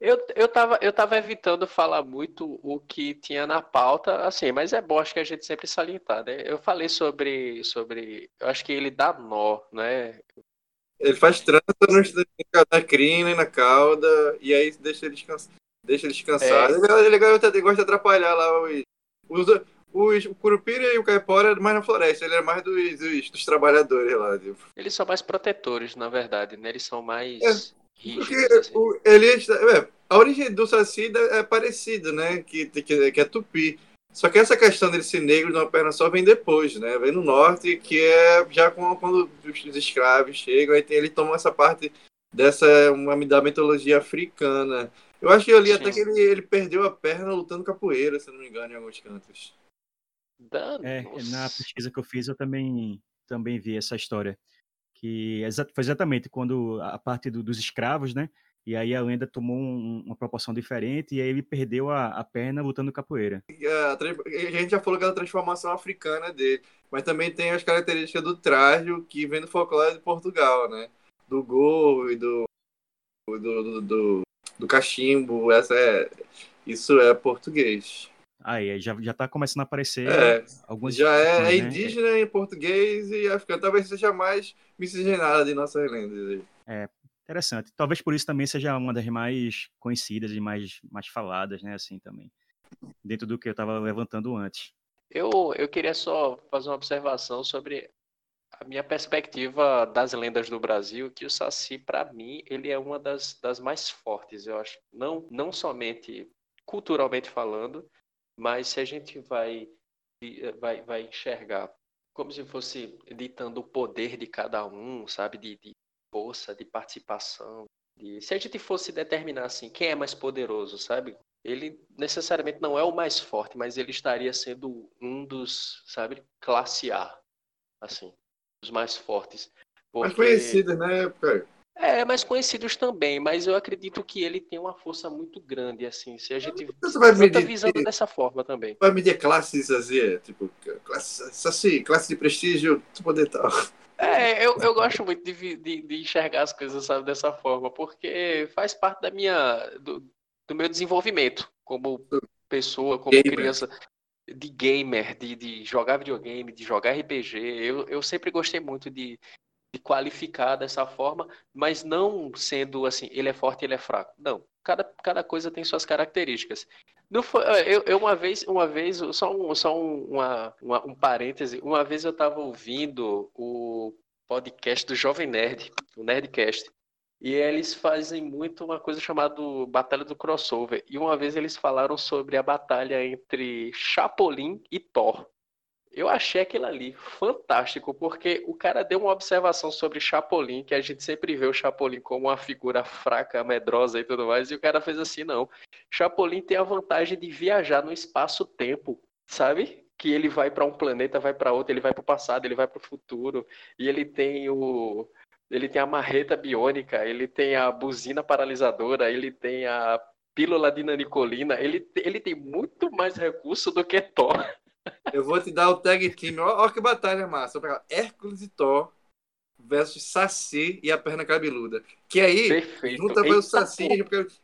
Eu, eu, tava, eu tava evitando falar muito o que tinha na pauta, assim, mas é bom, acho que a gente sempre salientar, né? Eu falei sobre, sobre. Eu acho que ele dá nó, né? Ele faz trança no, na crina e na cauda, e aí deixa ele descansar. Deixa ele descansar. É. Ele, ele, ele, gosta de atrapalhar lá os, os, os, o Curupira e o Caipora é mais na floresta, ele é mais dos, dos, dos trabalhadores lá. Tipo. Eles são mais protetores, na verdade, né? Eles são mais. É. Porque assim. o, ele, é, a origem do Saci é parecida, né? Que, que, que é tupi. Só que essa questão dele ser negro numa perna só vem depois, né? Vem no norte, que é já quando os escravos chegam, aí tem, ele toma essa parte dessa uma, da mitologia africana. Eu acho que eu li Sim. até que ele, ele perdeu a perna lutando capoeira, se não me engano, em alguns cantos. É, na pesquisa que eu fiz, eu também, também vi essa história. Que foi exatamente quando a parte do, dos escravos, né? E aí a lenda tomou um, uma proporção diferente e aí ele perdeu a, a perna lutando capoeira. A, a, gente já falou que é a transformação africana dele, mas também tem as características do traje que vem do folclore de Portugal, né? Do gorro e do, do, do, do, do cachimbo, essa é, isso é português. Aí, já, já tá começando a aparecer é, algumas. Já é, né? indígena em português e africano. Talvez seja mais miscigenada de nossas lendas. É, interessante. Talvez por isso também seja uma das mais conhecidas e mais, mais faladas, né? Assim também. Dentro do que eu estava levantando antes. Eu, eu queria só fazer uma observação sobre a minha perspectiva das lendas do Brasil, que o Saci, para mim, ele é uma das, das mais fortes, eu acho. Não, não somente culturalmente falando, mas se a gente vai, vai, vai enxergar como se fosse ditando o poder de cada um, sabe? De, de força, de participação. De... Se a gente fosse determinar assim, quem é mais poderoso, sabe? Ele necessariamente não é o mais forte, mas ele estaria sendo um dos, sabe, classe A, assim, os mais fortes. Porque... Mais conhecido, né? É, mais conhecidos também, mas eu acredito que ele tem uma força muito grande, assim, se a gente Você vai medir, tá visando dessa forma também. Vai medir classes, assim, tipo, classe, assim, classe de prestígio, poder tal. É, eu, eu gosto muito de, de, de, enxergar as coisas, sabe, dessa forma, porque faz parte da minha, do, do meu desenvolvimento como pessoa, como gamer. criança, de gamer, de, de jogar videogame, de jogar RPG. Eu, eu sempre gostei muito de, de qualificar dessa forma, mas não sendo assim, ele é forte, ele é fraco. Não, cada, cada coisa tem suas características. Não foi, eu, eu uma vez, uma vez, só um, só um, uma, uma, um parêntese, uma vez eu estava ouvindo o podcast do Jovem Nerd, o Nerdcast, e eles fazem muito uma coisa chamada Batalha do Crossover. E uma vez eles falaram sobre a batalha entre Chapolin e Thor. Eu achei aquilo ali fantástico, porque o cara deu uma observação sobre Chapolin, que a gente sempre vê o Chapolin como uma figura fraca, medrosa e tudo mais, e o cara fez assim, não. Chapolin tem a vantagem de viajar no espaço-tempo, sabe? Que ele vai para um planeta, vai para outro, ele vai para o passado, ele vai para o futuro, e ele tem o ele tem a marreta biônica, ele tem a buzina paralisadora, ele tem a pílula de nanicolina, ele, ele tem muito mais recurso do que Thor. Eu vou te dar o tag team. Olha que batalha massa. Hércules e Thor versus Saci e a perna cabeluda. Que aí, Perfeito. junta o Saci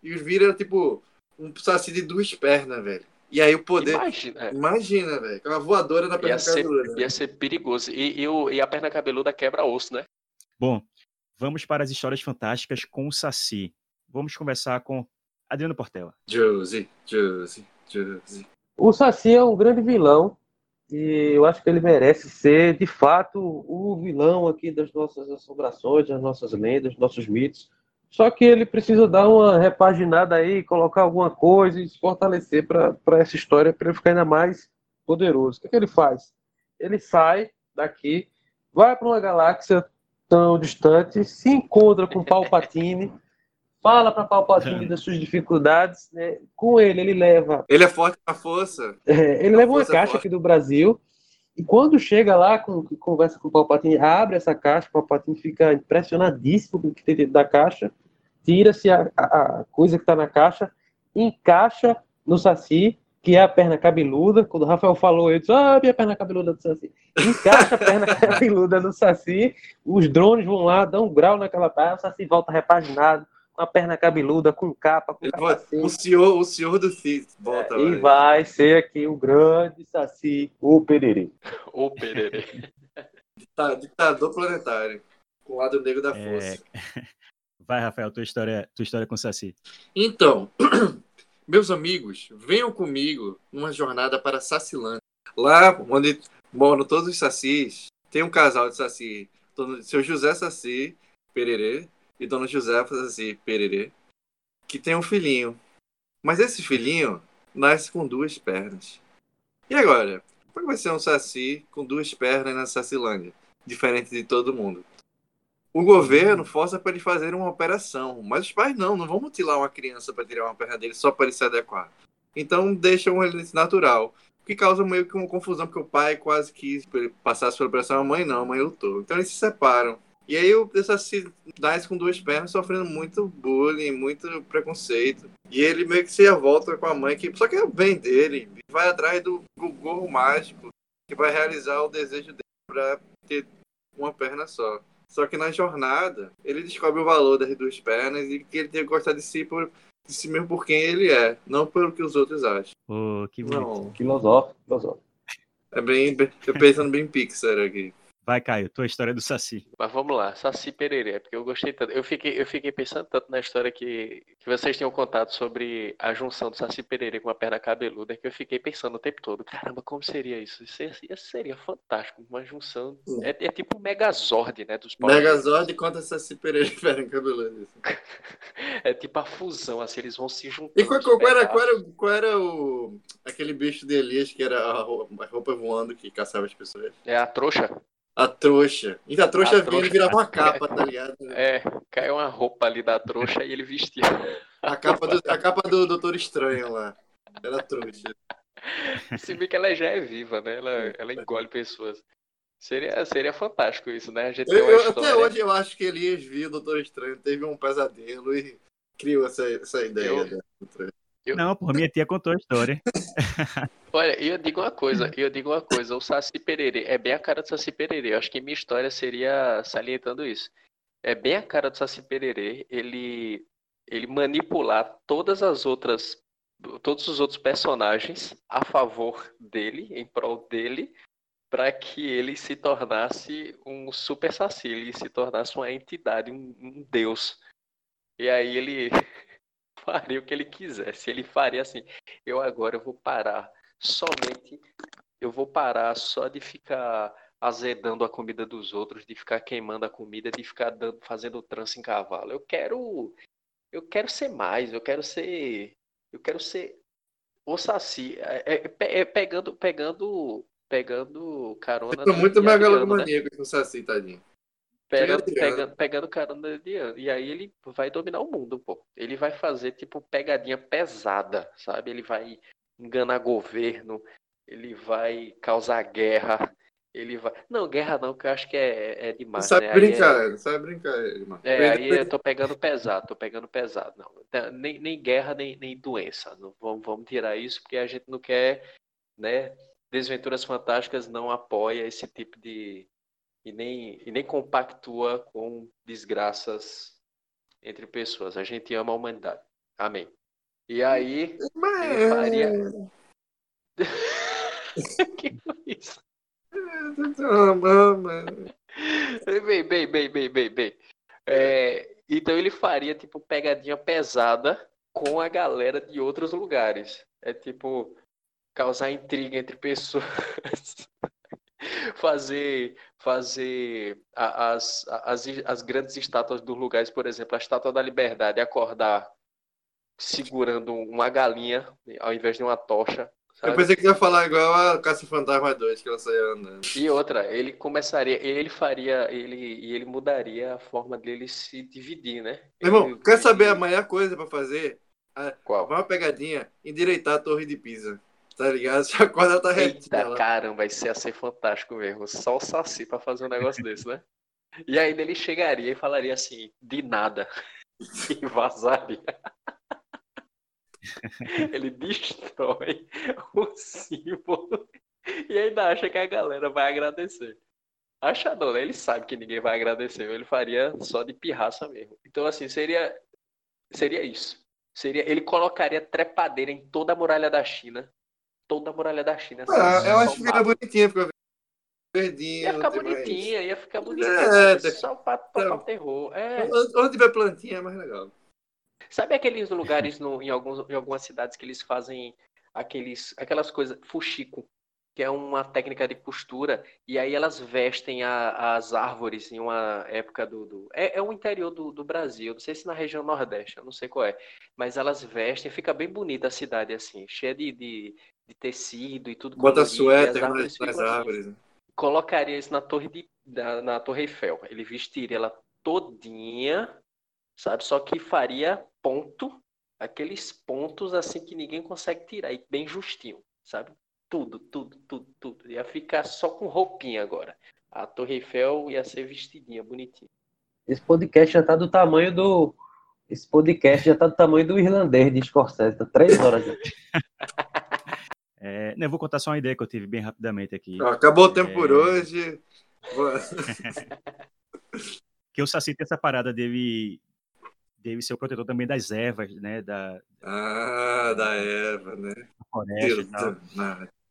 e vira tipo um Saci de duas pernas, velho. E aí o poder. Imagina, Imagina velho. É uma voadora na perna ia cabeluda. Ser, ia ser perigoso. E, e, o, e a perna cabeluda quebra osso, né? Bom, vamos para as histórias fantásticas com o Saci. Vamos conversar com Adriano Portela. Josie, Josie, Josie. O Saci é um grande vilão e eu acho que ele merece ser, de fato, o vilão aqui das nossas assombrações, das nossas lendas, dos nossos mitos. Só que ele precisa dar uma repaginada aí, colocar alguma coisa e se fortalecer para essa história, para ele ficar ainda mais poderoso. O que, é que ele faz? Ele sai daqui, vai para uma galáxia tão distante, se encontra com Palpatine fala para Palpatine das suas dificuldades, né? Com ele, ele leva. Ele é forte na força. É, ele a leva uma é caixa aqui do Brasil. E quando chega lá, com, conversa com o Palpatine, abre essa caixa, o Palpatine fica impressionadíssimo com o que tem dentro da caixa, tira-se a, a, a, coisa que está na caixa, encaixa no Saci, que é a perna cabeluda. Quando o Rafael falou, eu disse, ah, minha perna cabeluda do Saci. Encaixa a perna cabeluda no Saci, os drones vão lá, dão um grau naquela perna, o Saci volta repaginado, uma perna cabeluda, com capa, com O senhor, o senhor do Cid volta. É, e vai ser aqui o grande Saci, o Pererê. O Pererê. Ditador planetário, com o lado negro da é. força. É... Vai, Rafael, tua história, tua história com o Saci. Então, Meus amigos, venham comigo numa jornada para Sacilândia. Lá onde moram todos os sacis, tem um casal de saci, seu José Saci Pererê e Dona Josefa Saci Pererê, que tem um filhinho. Mas esse filhinho nasce com duas pernas. E agora? Como vai ser um saci com duas pernas na Sacilândia? Diferente de todo mundo. O governo força para eles fazerem uma operação, mas os pais não, não vão mutilar uma criança para tirar uma perna dele só para ele se adequar. Então deixam ele natural, o que causa meio que uma confusão, porque o pai quase quis passar pela operação, a mãe não, a mãe lutou. Então eles se separam. E aí o Saci nasce com duas pernas, sofrendo muito bullying, muito preconceito. E ele meio que se volta com a mãe, que só que é o bem dele, vai atrás do gorro mágico, que vai realizar o desejo dele para ter uma perna só. Só que na jornada, ele descobre o valor das duas pernas e que ele tem que gostar de si por de si mesmo por quem ele é, não pelo que os outros acham. Oh, que bonito. Não. Filosófico, filosófico. É bem, eu pensando bem Pixar aqui. Vai, Caio, tua história do Saci. Mas vamos lá, Saci Pererê, porque eu gostei tanto. Eu fiquei, eu fiquei pensando tanto na história que, que vocês tinham contado sobre a junção do Saci Pererê com a perna cabeluda, que eu fiquei pensando o tempo todo, caramba, como seria isso? Isso seria, seria fantástico, uma junção. É, é tipo um Megazord, né? Dos Megazord contra Saci Pererê e perna cabeluda. é tipo a fusão, assim, eles vão se juntando. E qual, qual, era, qual, era, qual era o. aquele bicho de Elias que era a roupa, a roupa voando que caçava as pessoas? É a trouxa? A trouxa. E a trouxa, a vinha virava uma capa, tá ligado? É, caiu uma roupa ali da trouxa e ele vestia. A capa do, a capa do Doutor Estranho lá. Era trouxa. Se bem que ela já é viva, né? Ela, ela engole pessoas. Seria, seria fantástico isso, né? A gente eu, eu, história... Até hoje eu acho que Elias viu o Doutor Estranho, teve um pesadelo e criou essa, essa ideia. Eu... Eu... Não, por minha tia contou a história. Olha, eu digo uma coisa, eu digo uma coisa, o Saci Pererê é bem a cara do Saci Pererê. Eu acho que minha história seria salientando isso. É bem a cara do Saci Pererê, ele ele manipular todas as outras todos os outros personagens a favor dele, em prol dele, para que ele se tornasse um super saci, ele se tornasse uma entidade, um, um deus. E aí ele faria o que ele quisesse. Ele faria assim: eu agora vou parar somente, eu vou parar só de ficar azedando a comida dos outros, de ficar queimando a comida, de ficar dando, fazendo trança em cavalo. Eu quero, eu quero ser mais. Eu quero ser, eu quero ser o saci. É, é, é pegando, pegando, pegando carona. Eu tô muito megalomaníaco né? com o saci, tadinho. Pegando, pegando, pegando carona de. E aí ele vai dominar o mundo, pô. Ele vai fazer, tipo, pegadinha pesada, sabe? Ele vai enganar governo, ele vai causar guerra, ele vai. Não, guerra não, que eu acho que é, é demais. Sabe né? brincar, é... sabe brincar, irmão. É, aí eu tô pegando pesado, tô pegando pesado. Não, nem, nem guerra, nem, nem doença. Não, vamos, vamos tirar isso, porque a gente não quer, né? Desventuras Fantásticas não apoia esse tipo de, e nem, e nem compactua com desgraças entre pessoas. A gente ama a humanidade. Amém. E aí, ele faria. que foi isso? bem, bem, bem, bem, bem, bem. É, então ele faria tipo pegadinha pesada com a galera de outros lugares. É tipo causar intriga entre pessoas. fazer fazer as, as, as grandes estátuas dos lugares, por exemplo, a Estátua da Liberdade acordar segurando uma galinha ao invés de uma tocha. Sabe? Eu pensei que ia falar igual a Caça Fantasma 2, que ela saia andando. E outra, ele começaria, ele faria, ele e ele mudaria a forma dele se dividir, né? Meu irmão, ele, quer saber a maior coisa para fazer? A, Qual? Uma pegadinha, endireitar a Torre de Pisa. Tá ligado? A corda tá retinha. Eita, caramba, isso ia ser fantástico mesmo. Só o Saci pra fazer um negócio desse, né? E ainda ele chegaria e falaria assim, de nada. E vazaria. ele destrói o símbolo e ainda acha que a galera vai agradecer. Acha não, né? Ele sabe que ninguém vai agradecer. Ele faria só de pirraça mesmo. Então, assim, seria, seria isso. Seria, ele colocaria trepadeira em toda a muralha da China toda a muralha da China. Ah, eu acho que fica bonitinha, fica verdinho. Ia ficar bonitinha, ia ficar bonitinha. É, só para tocar o terror. É. Onde tiver plantinha é mais legal. Sabe aqueles lugares no, em, alguns, em algumas cidades que eles fazem aqueles, aquelas coisas, fuxico, que é uma técnica de postura, e aí elas vestem a, as árvores em uma época do. do é, é o interior do, do Brasil, não sei se na região Nordeste, eu não sei qual é, mas elas vestem, fica bem bonita a cidade assim, cheia de, de, de tecido e tudo. Bota suéter nas, nas árvores. Assim. Colocaria isso na torre, de, na, na torre Eiffel, ele vestiria ela todinha, sabe? Só que faria ponto, aqueles pontos assim que ninguém consegue tirar, e bem justinho, sabe? tudo, tudo, tudo, tudo. Ia ficar só com roupinha agora. A Torre Eiffel ia ser vestidinha, bonitinha. Esse podcast já tá do tamanho do. Esse podcast já tá do tamanho do irlandês de Scorsese, tá três horas já. É, eu vou contar só uma ideia que eu tive bem rapidamente aqui. Acabou o tempo é... por hoje. que o Saci tem essa parada dele, dele ser o protetor também das ervas, né? Da, ah, da erva, né? Da floresta e tal.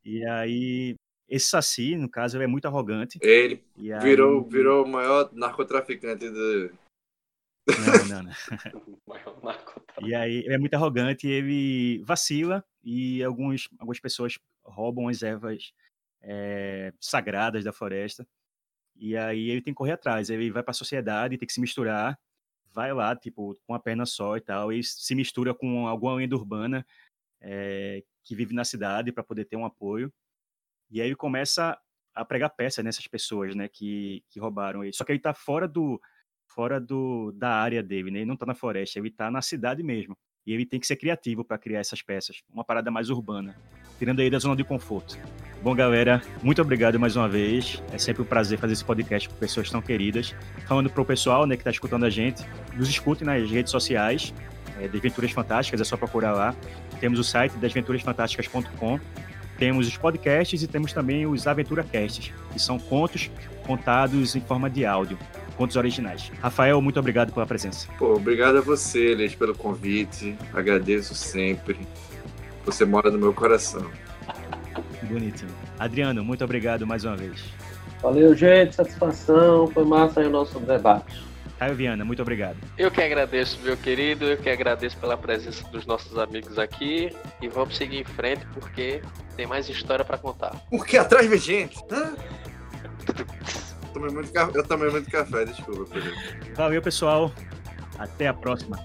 E aí, esse Saci, no caso, ele é muito arrogante. Ele virou, virou o maior narcotraficante do. Não, não, não. e aí, ele é muito arrogante, ele vacila e alguns, algumas pessoas roubam as ervas é, sagradas da floresta. E aí ele tem que correr atrás, ele vai para a sociedade, tem que se misturar, vai lá, tipo, com a perna só e tal, e se mistura com alguma lenda urbana é, que vive na cidade para poder ter um apoio. E aí ele começa a pregar peça nessas pessoas, né, que, que roubaram ele. Só que ele está fora do fora do da área dele, né? Ele não está na floresta, ele está na cidade mesmo. E ele tem que ser criativo para criar essas peças, uma parada mais urbana, tirando aí da zona de conforto. Bom, galera, muito obrigado mais uma vez. É sempre um prazer fazer esse podcast com pessoas tão queridas. Falando para o pessoal né, que está escutando a gente, nos escute nas redes sociais, é, Desventuras Fantásticas, é só procurar lá. Temos o site desventurasfantásticas.com, temos os podcasts e temos também os AventuraCasts, que são contos contados em forma de áudio, contos originais. Rafael, muito obrigado pela presença. Pô, obrigado a você, Elias, pelo convite. Agradeço sempre. Você mora no meu coração. Bonitinho. Adriano, muito obrigado mais uma vez. Valeu, gente. Satisfação. Foi massa aí o nosso debate. Caio Viana, muito obrigado. Eu que agradeço, meu querido. Eu que agradeço pela presença dos nossos amigos aqui. E vamos seguir em frente porque tem mais história para contar. Porque atrás vem gente. tomei muito, eu tomei muito café, desculpa. Valeu, pessoal. Até a próxima.